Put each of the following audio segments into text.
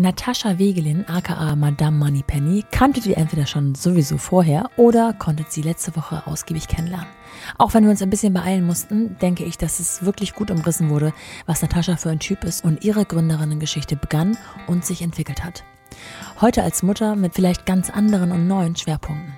Natascha Wegelin, aka Madame Moneypenny, kanntet ihr entweder schon sowieso vorher oder konntet sie letzte Woche ausgiebig kennenlernen. Auch wenn wir uns ein bisschen beeilen mussten, denke ich, dass es wirklich gut umrissen wurde, was Natascha für ein Typ ist und ihre Gründerinnengeschichte begann und sich entwickelt hat. Heute als Mutter mit vielleicht ganz anderen und neuen Schwerpunkten.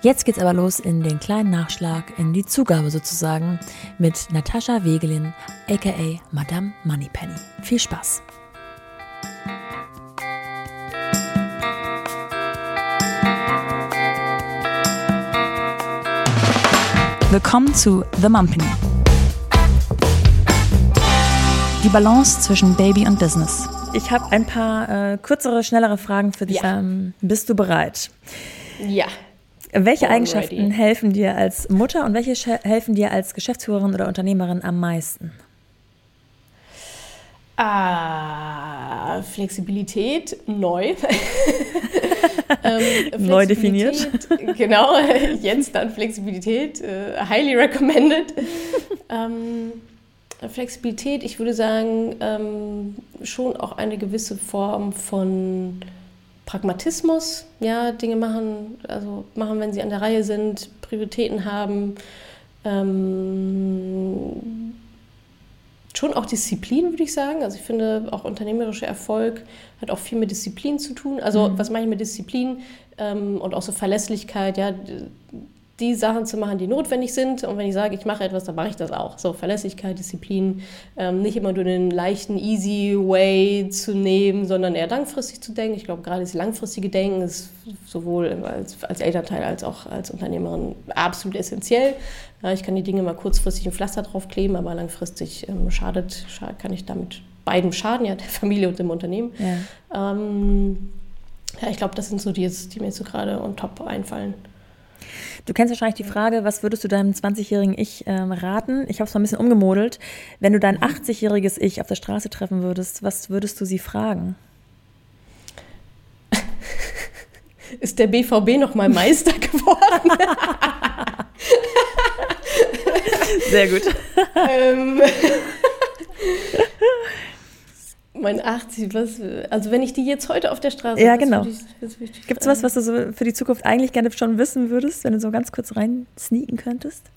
Jetzt geht's aber los in den kleinen Nachschlag, in die Zugabe sozusagen mit Natascha Wegelin, aka Madame Moneypenny. Viel Spaß! Willkommen zu The Mumpany. Die Balance zwischen Baby und Business. Ich habe ein paar äh, kürzere, schnellere Fragen für dich. Ja. Ähm, bist du bereit? Ja. Welche Already. Eigenschaften helfen dir als Mutter und welche helfen dir als Geschäftsführerin oder Unternehmerin am meisten? Ah, Flexibilität neu. ähm, neu definiert. Genau, Jens dann Flexibilität, äh, highly recommended. ähm, Flexibilität, ich würde sagen, ähm, schon auch eine gewisse Form von Pragmatismus, ja, Dinge machen, also machen, wenn sie an der Reihe sind, Prioritäten haben. Ähm, schon auch Disziplin, würde ich sagen. Also ich finde, auch unternehmerischer Erfolg hat auch viel mit Disziplin zu tun. Also mhm. was meine ich mit Disziplin ähm, und auch so Verlässlichkeit, ja, die Sachen zu machen, die notwendig sind. Und wenn ich sage, ich mache etwas, dann mache ich das auch. So Verlässlichkeit, Disziplin, ähm, nicht immer nur den leichten, easy way zu nehmen, sondern eher langfristig zu denken. Ich glaube, gerade das langfristige Denken ist sowohl als, als Elternteil als auch als Unternehmerin absolut essentiell. Ja, ich kann die Dinge mal kurzfristig ein Pflaster draufkleben, aber langfristig ähm, schadet, kann ich damit beiden schaden, ja, der Familie und dem Unternehmen. Ja, ähm, ja ich glaube, das sind so die, die mir jetzt so gerade on top einfallen. Du kennst wahrscheinlich die Frage, was würdest du deinem 20-jährigen Ich ähm, raten? Ich habe es mal ein bisschen umgemodelt. Wenn du dein 80-jähriges Ich auf der Straße treffen würdest, was würdest du sie fragen? Ist der BVB noch mal Meister geworden? Sehr gut. ähm, mein 80, was, also wenn ich die jetzt heute auf der Straße. Ja, genau. Gibt es was, was du so für die Zukunft eigentlich gerne schon wissen würdest, wenn du so ganz kurz rein sneaken könntest?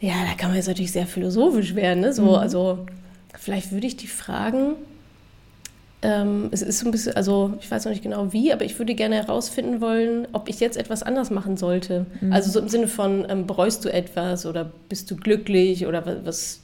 Ja, da kann man jetzt natürlich sehr philosophisch werden. Ne? So, mhm. Also vielleicht würde ich die fragen. Ähm, es ist so ein bisschen, also ich weiß noch nicht genau wie, aber ich würde gerne herausfinden wollen, ob ich jetzt etwas anders machen sollte. Mhm. Also so im Sinne von, ähm, bereust du etwas oder bist du glücklich oder was,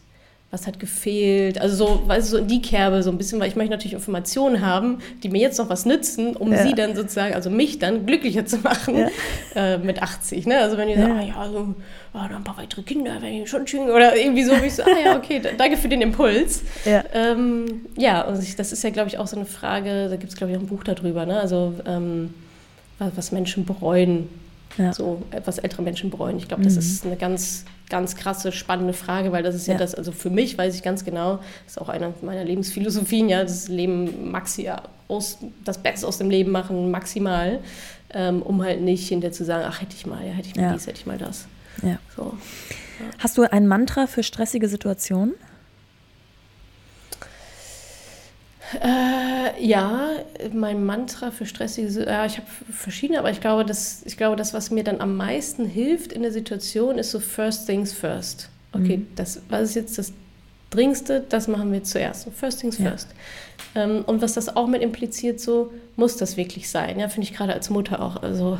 was hat gefehlt. Also so, weißt du, so in die Kerbe so ein bisschen, weil ich möchte natürlich Informationen haben, die mir jetzt noch was nützen, um ja. sie dann sozusagen, also mich dann glücklicher zu machen ja. äh, mit 80. Ne? Also wenn ihr ja. sagt, ah ja, so, oh, noch ein paar weitere Kinder, wenn ich schon schön oder irgendwie so, wie ich so, ah ja, okay, danke für den Impuls. Ja, ähm, ja und ich, das ist ja, glaube ich, auch so eine Frage, da gibt es, glaube ich, auch ein Buch darüber, ne? also ähm, was Menschen bereuen ja. so etwas ältere Menschen bereuen. Ich glaube, das mhm. ist eine ganz, ganz krasse, spannende Frage, weil das ist ja, ja, das, also für mich weiß ich ganz genau, das ist auch eine meiner Lebensphilosophien, ja, das Leben maxi aus, das Beste aus dem Leben machen, maximal, ähm, um halt nicht hinterher zu sagen, ach, hätte ich mal, ja, hätte ich mal ja. dies, hätte ich mal das. Ja. So, Hast du ein Mantra für stressige Situationen? Äh, ja, mein Mantra für stressige, ja, ich habe verschiedene, aber ich glaube, das, ich glaube, das, was mir dann am meisten hilft in der Situation, ist so First Things First. Okay, mhm. das, was ist jetzt das Dringendste, das machen wir zuerst. So First Things ja. First. Ähm, und was das auch mit impliziert, so muss das wirklich sein. Ja, finde ich gerade als Mutter auch. Also,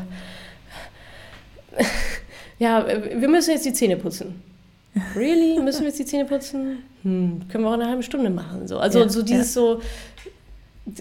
ja, wir müssen jetzt die Zähne putzen. Really? Müssen wir jetzt die Zähne putzen? Hm, können wir auch eine halbe Stunde machen. So. Also ja, so dieses ja. so,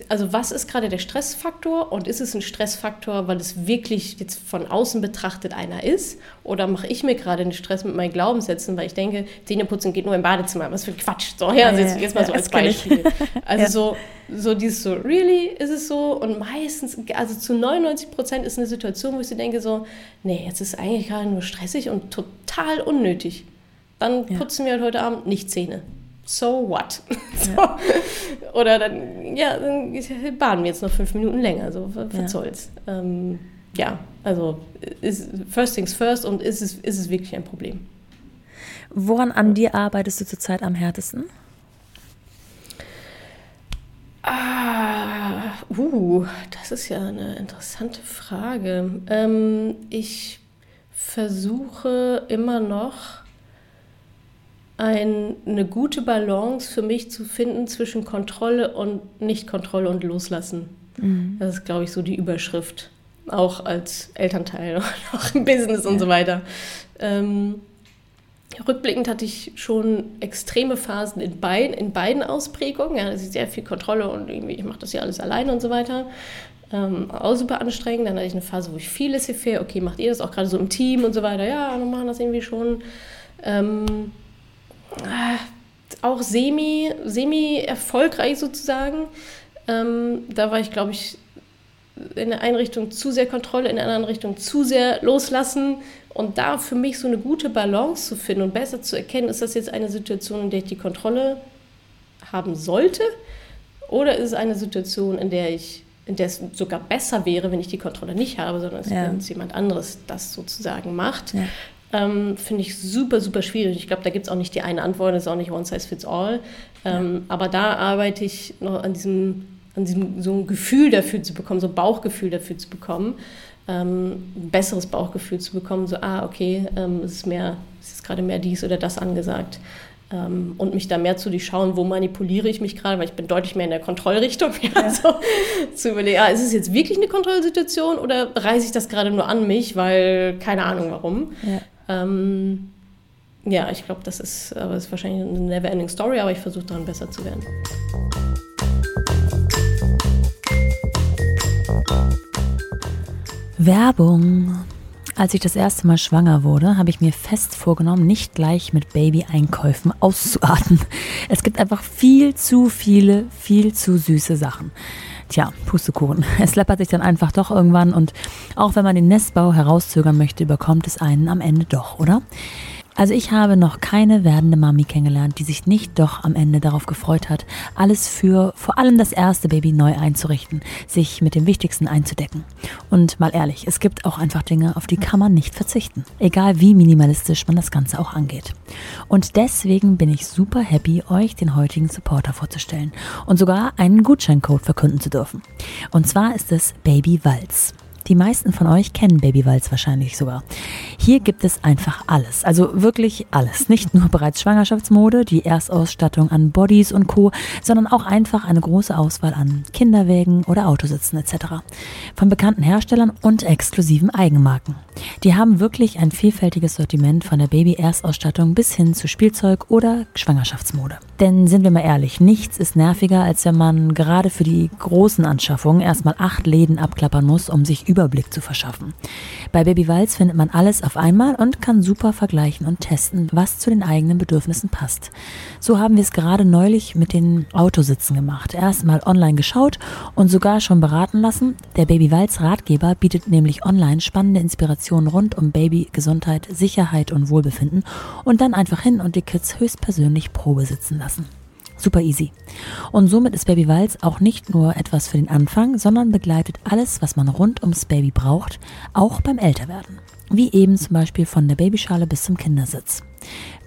also was ist gerade der Stressfaktor und ist es ein Stressfaktor, weil es wirklich jetzt von außen betrachtet einer ist? Oder mache ich mir gerade einen Stress mit meinen Glaubenssätzen, weil ich denke, Zähneputzen geht nur im Badezimmer. Was für Quatsch. So, ja, also jetzt, jetzt mal so als Beispiel. Also so, so dieses so, really ist es so? Und meistens, also zu 99 Prozent ist eine Situation, wo ich so denke so, nee, jetzt ist eigentlich gerade nur stressig und total unnötig dann ja. putzen wir halt heute Abend nicht Zähne. So what? so. Ja. Oder dann, ja, dann baden wir jetzt noch fünf Minuten länger. So, was ja. soll's? Ähm, ja, also ist, first things first und ist es, ist es wirklich ein Problem. Woran an dir arbeitest du zurzeit am härtesten? Ah, uh, das ist ja eine interessante Frage. Ähm, ich versuche immer noch ein, eine gute Balance für mich zu finden zwischen Kontrolle und Nicht-Kontrolle und Loslassen. Mhm. Das ist, glaube ich, so die Überschrift. Auch als Elternteil und auch im Business ja. und so weiter. Ähm, rückblickend hatte ich schon extreme Phasen in beiden, in beiden Ausprägungen. Ja, also sehr viel Kontrolle und irgendwie, ich mache das ja alles alleine und so weiter. Ähm, auch super anstrengend. Dann hatte ich eine Phase, wo ich viel laissez okay, macht ihr das auch gerade so im Team und so weiter? Ja, wir machen das irgendwie schon. Ähm, äh, auch semi, semi erfolgreich sozusagen. Ähm, da war ich, glaube ich, in der einen Richtung zu sehr Kontrolle, in der anderen Richtung zu sehr loslassen. Und da für mich so eine gute Balance zu finden und besser zu erkennen, ist das jetzt eine Situation, in der ich die Kontrolle haben sollte? Oder ist es eine Situation, in der ich in der es sogar besser wäre, wenn ich die Kontrolle nicht habe, sondern ja. es jemand anderes das sozusagen macht. Ja. Ähm, Finde ich super, super schwierig. Ich glaube, da gibt es auch nicht die eine Antwort, das ist auch nicht one size fits all. Ähm, ja. Aber da arbeite ich noch an diesem, an diesem so ein Gefühl dafür zu bekommen, so ein Bauchgefühl dafür zu bekommen. Ähm, ein besseres Bauchgefühl zu bekommen, so, ah, okay, ähm, es ist mehr, es ist gerade mehr dies oder das angesagt ähm, und mich da mehr zu durchschauen, wo manipuliere ich mich gerade, weil ich bin deutlich mehr in der Kontrollrichtung. Ja, ja. So, zu überlegen, ah, ist es jetzt wirklich eine Kontrollsituation oder reiße ich das gerade nur an mich, weil keine Ahnung warum. Ja, ähm, ja ich glaube, das ist, aber ist wahrscheinlich eine never-ending Story, aber ich versuche daran besser zu werden. Werbung. Als ich das erste Mal schwanger wurde, habe ich mir fest vorgenommen, nicht gleich mit Baby-Einkäufen auszuarten. Es gibt einfach viel zu viele, viel zu süße Sachen. Tja, Pustekuchen. Es läppert sich dann einfach doch irgendwann und auch wenn man den Nestbau herauszögern möchte, überkommt es einen am Ende doch, oder? Also ich habe noch keine werdende Mami kennengelernt, die sich nicht doch am Ende darauf gefreut hat, alles für vor allem das erste Baby neu einzurichten, sich mit dem Wichtigsten einzudecken. Und mal ehrlich, es gibt auch einfach Dinge, auf die kann man nicht verzichten, egal wie minimalistisch man das Ganze auch angeht. Und deswegen bin ich super happy, euch den heutigen Supporter vorzustellen und sogar einen Gutscheincode verkünden zu dürfen. Und zwar ist es Baby Walz. Die meisten von euch kennen Babywalz wahrscheinlich sogar. Hier gibt es einfach alles, also wirklich alles. Nicht nur bereits Schwangerschaftsmode, die Erstausstattung an Bodies und Co., sondern auch einfach eine große Auswahl an Kinderwägen oder Autositzen etc. Von bekannten Herstellern und exklusiven Eigenmarken. Die haben wirklich ein vielfältiges Sortiment von der Baby-Erstausstattung bis hin zu Spielzeug oder Schwangerschaftsmode. Denn sind wir mal ehrlich, nichts ist nerviger, als wenn man gerade für die großen Anschaffungen erstmal acht Läden abklappern muss, um sich Überblick zu verschaffen. Bei Baby Walz findet man alles auf einmal und kann super vergleichen und testen, was zu den eigenen Bedürfnissen passt. So haben wir es gerade neulich mit den Autositzen gemacht. Erstmal online geschaut und sogar schon beraten lassen. Der Baby Walz Ratgeber bietet nämlich online spannende Inspirationen rund um Babygesundheit, Sicherheit und Wohlbefinden und dann einfach hin und die Kids höchstpersönlich Probe sitzen lassen. Super easy. Und somit ist Baby Walz auch nicht nur etwas für den Anfang, sondern begleitet alles, was man rund ums Baby braucht, auch beim Älterwerden. Wie eben zum Beispiel von der Babyschale bis zum Kindersitz.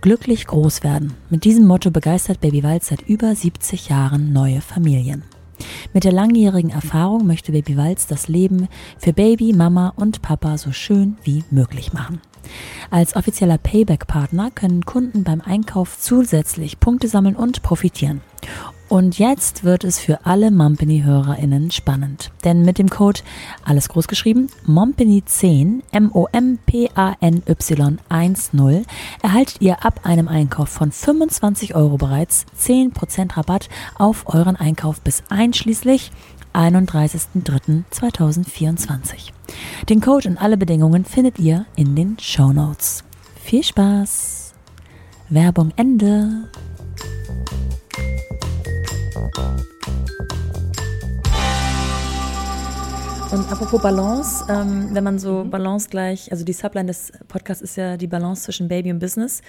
Glücklich groß werden. Mit diesem Motto begeistert Baby Walz seit über 70 Jahren neue Familien. Mit der langjährigen Erfahrung möchte Baby Walz das Leben für Baby, Mama und Papa so schön wie möglich machen. Als offizieller Payback-Partner können Kunden beim Einkauf zusätzlich Punkte sammeln und profitieren. Und jetzt wird es für alle Mompany-HörerInnen spannend. Denn mit dem Code, alles groß geschrieben, Mompany10, M-O-M-P-A-N-Y 10, erhaltet ihr ab einem Einkauf von 25 Euro bereits 10% Rabatt auf euren Einkauf bis einschließlich 31.03.2024. Den Code und alle Bedingungen findet ihr in den Show Notes. Viel Spaß! Werbung Ende! Und apropos Balance, ähm, wenn man so. Balance gleich, also die Subline des Podcasts ist ja die Balance zwischen Baby und Business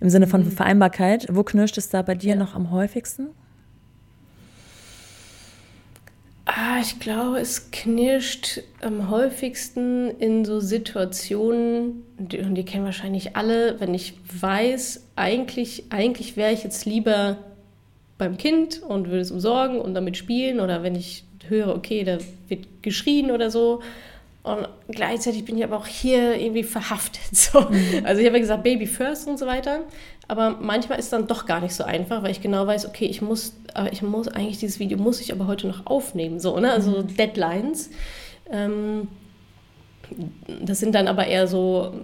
im Sinne von mhm. Vereinbarkeit. Wo knirscht es da bei dir ja. noch am häufigsten? Ah, ich glaube, es knirscht am häufigsten in so Situationen, die, und die kennen wahrscheinlich alle, wenn ich weiß, eigentlich, eigentlich wäre ich jetzt lieber beim Kind und würde es umsorgen und damit spielen oder wenn ich höre, okay, da wird geschrien oder so. Und gleichzeitig bin ich aber auch hier irgendwie verhaftet. So. Mhm. Also ich habe ja gesagt, Baby first und so weiter. Aber manchmal ist es dann doch gar nicht so einfach, weil ich genau weiß, okay, ich muss, ich muss eigentlich dieses Video muss ich aber heute noch aufnehmen. So, ne? Also mhm. Deadlines. Ähm, das sind dann aber eher so,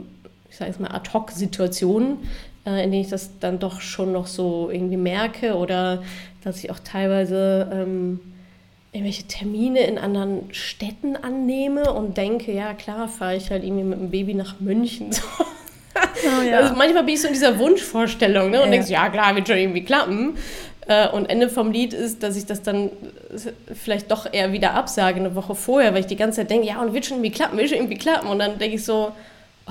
ich sage jetzt mal, Ad-Hoc-Situationen, äh, in denen ich das dann doch schon noch so irgendwie merke oder dass ich auch teilweise ähm, irgendwelche Termine in anderen Städten annehme und denke, ja klar, fahre ich halt irgendwie mit dem Baby nach München. Oh, ja. also manchmal bin ich so in dieser Wunschvorstellung ne? und ja. denkst, ja klar, wird schon irgendwie klappen. Äh, und Ende vom Lied ist, dass ich das dann vielleicht doch eher wieder absage eine Woche vorher, weil ich die ganze Zeit denke, ja und wird schon irgendwie klappen, wird schon irgendwie klappen. Und dann denke ich so,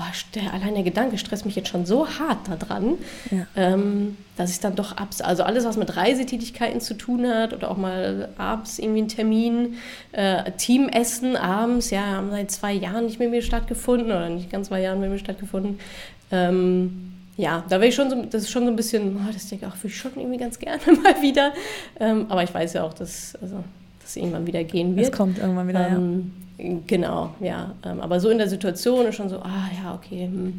oh, der, allein der Gedanke stresst mich jetzt schon so hart daran, ja. ähm, dass ich dann doch abs also alles, was mit Reisetätigkeiten zu tun hat oder auch mal abends irgendwie einen Termin, äh, Teamessen abends, ja, haben seit zwei Jahren nicht mit mir stattgefunden oder nicht ganz zwei Jahren mit mir stattgefunden. Ähm, ja, da wäre ich schon so, das ist schon so ein bisschen, oh, das denke ich auch, würde ich schon irgendwie ganz gerne mal wieder. Ähm, aber ich weiß ja auch, dass, also, dass irgendwann wieder gehen wird. Es kommt irgendwann wieder, ähm, ja Genau, ja. Ähm, aber so in der Situation ist schon so, ah ja, okay. Hm,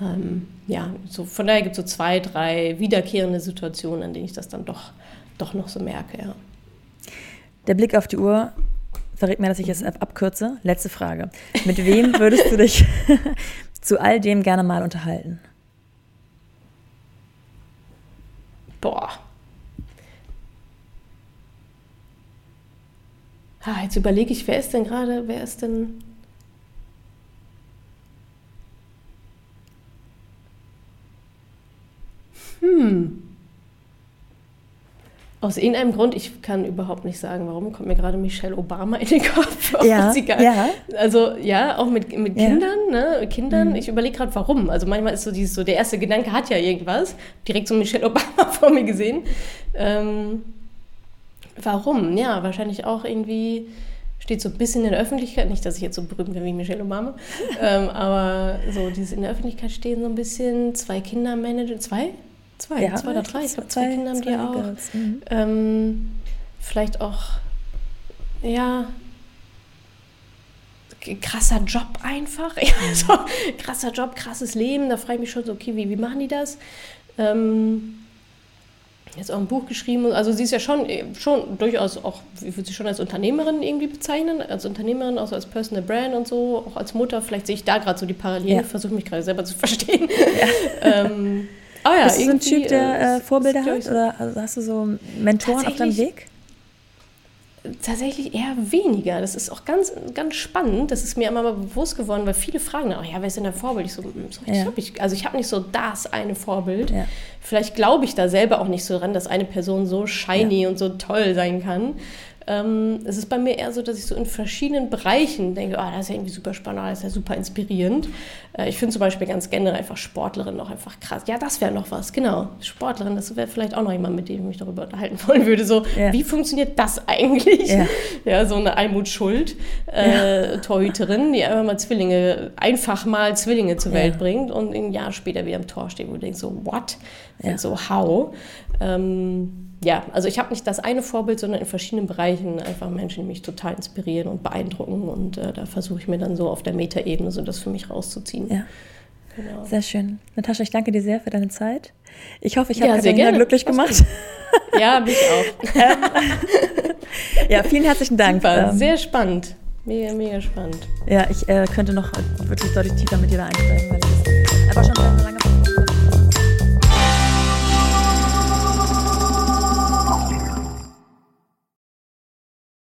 ähm, ja, so von daher gibt es so zwei, drei wiederkehrende Situationen, in denen ich das dann doch, doch noch so merke, ja. Der Blick auf die Uhr verrät mir, dass ich es abkürze. Letzte Frage. Mit wem würdest du dich zu all dem gerne mal unterhalten? Boah. Ah, jetzt überlege ich, wer ist denn gerade, wer ist denn. Hm. Aus irgendeinem Grund, ich kann überhaupt nicht sagen, warum, kommt mir gerade Michelle Obama in den Kopf. Ja, ja. Also ja, auch mit, mit Kindern, ja. ne? Kindern, mhm. ich überlege gerade, warum. Also manchmal ist so dieses, so der erste Gedanke hat ja irgendwas. Direkt so Michelle Obama vor mir gesehen. Ähm, Warum? Ja, wahrscheinlich auch irgendwie steht so ein bisschen in der Öffentlichkeit, nicht, dass ich jetzt so berühmt bin wie Michelle Obama, ähm, aber so dieses in der Öffentlichkeit stehen so ein bisschen, zwei Kinder managen, zwei? Zwei, ja, zwei oder drei, ich glaube zwei, zwei Kinder haben die auch. Mhm. Ähm, vielleicht auch, ja, krasser Job einfach, ja, mhm. so, krasser Job, krasses Leben, da frage ich mich schon so, okay, wie, wie machen die das? Ähm, jetzt auch ein Buch geschrieben. Also sie ist ja schon, schon durchaus auch, ich würde sie schon als Unternehmerin irgendwie bezeichnen, als Unternehmerin, auch so als Personal Brand und so, auch als Mutter. Vielleicht sehe ich da gerade so die Parallelen, ja. versuche mich gerade selber zu verstehen. Ja. ähm, oh ja, Bist du so ein Typ, der äh, Vorbilder hat? Oder also hast du so Mentoren auf deinem Weg? Tatsächlich eher weniger. Das ist auch ganz, ganz spannend. Das ist mir immer mal bewusst geworden, weil viele fragen, oh ja, wer ist denn dein Vorbild? Ich so, hm, so ja. hab ich, also ich habe nicht so das eine Vorbild. Ja. Vielleicht glaube ich da selber auch nicht so dran, dass eine Person so shiny ja. und so toll sein kann. Ähm, es ist bei mir eher so, dass ich so in verschiedenen Bereichen denke, oh, das ist ja irgendwie super spannend, das ist ja super inspirierend. Äh, ich finde zum Beispiel ganz generell einfach Sportlerin noch einfach krass. Ja, das wäre noch was, genau. Sportlerin, das wäre vielleicht auch noch jemand, mit dem ich mich darüber unterhalten wollen würde. So, ja. wie funktioniert das eigentlich? Ja, ja so eine Almut Schuld, äh, ja. Torhüterin, die einfach mal Zwillinge, einfach mal Zwillinge zur Welt bringt und ein Jahr später wieder im Tor steht, wo du denkst, so, what? So, how? Ähm, ja, also ich habe nicht das eine Vorbild, sondern in verschiedenen Bereichen einfach Menschen, die mich total inspirieren und beeindrucken. Und äh, da versuche ich mir dann so auf der Metaebene so das für mich rauszuziehen. Ja. Genau. Sehr schön. Natascha, ich danke dir sehr für deine Zeit. Ich hoffe, ich habe ja, Katharina glücklich gemacht. Ja, mich auch. Ähm, ja, vielen herzlichen Dank. Super, ähm, sehr spannend. Mega, mega spannend. Ja, ich äh, könnte noch wirklich deutlich tiefer mit dir da einsteigen, weil es einfach schon lange